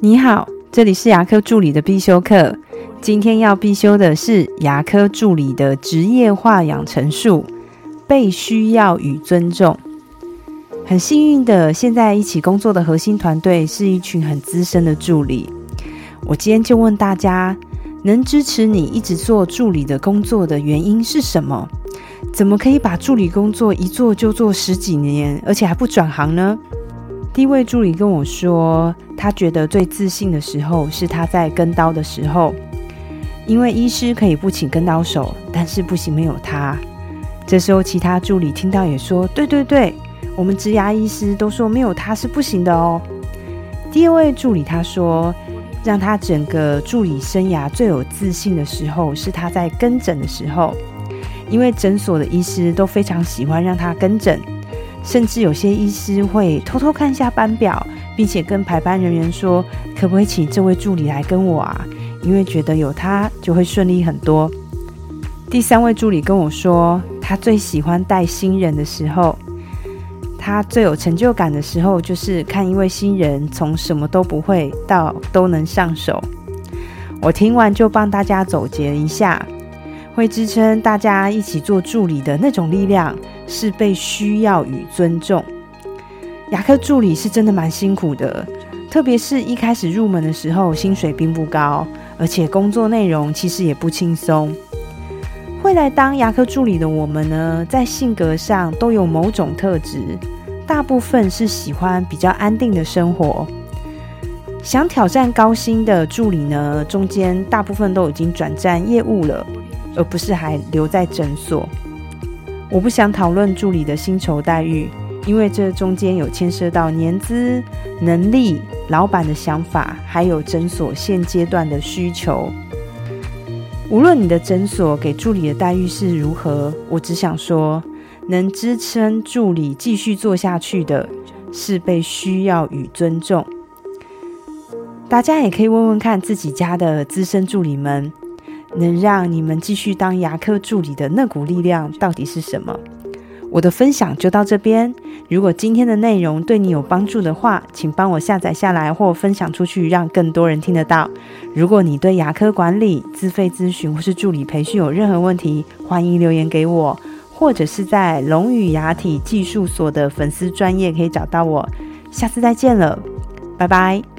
你好，这里是牙科助理的必修课。今天要必修的是牙科助理的职业化养成术，被需要与尊重。很幸运的，现在一起工作的核心团队是一群很资深的助理。我今天就问大家，能支持你一直做助理的工作的原因是什么？怎么可以把助理工作一做就做十几年，而且还不转行呢？第一位助理跟我说，他觉得最自信的时候是他在跟刀的时候，因为医师可以不请跟刀手，但是不行没有他。这时候其他助理听到也说：“对对对，我们植牙医师都说没有他是不行的哦。”第二位助理他说，让他整个助理生涯最有自信的时候是他在跟诊的时候，因为诊所的医师都非常喜欢让他跟诊。甚至有些医师会偷偷看一下班表，并且跟排班人员说：“可不可以请这位助理来跟我啊？因为觉得有他就会顺利很多。”第三位助理跟我说，他最喜欢带新人的时候，他最有成就感的时候就是看一位新人从什么都不会到都能上手。我听完就帮大家总结一下。会支撑大家一起做助理的那种力量，是被需要与尊重。牙科助理是真的蛮辛苦的，特别是一开始入门的时候，薪水并不高，而且工作内容其实也不轻松。会来当牙科助理的我们呢，在性格上都有某种特质，大部分是喜欢比较安定的生活。想挑战高薪的助理呢，中间大部分都已经转战业务了。而不是还留在诊所。我不想讨论助理的薪酬待遇，因为这中间有牵涉到年资、能力、老板的想法，还有诊所现阶段的需求。无论你的诊所给助理的待遇是如何，我只想说，能支撑助理继续做下去的，是被需要与尊重。大家也可以问问看自己家的资深助理们。能让你们继续当牙科助理的那股力量到底是什么？我的分享就到这边。如果今天的内容对你有帮助的话，请帮我下载下来或分享出去，让更多人听得到。如果你对牙科管理、自费咨询或是助理培训有任何问题，欢迎留言给我，或者是在龙语牙体技术所的粉丝专业可以找到我。下次再见了，拜拜。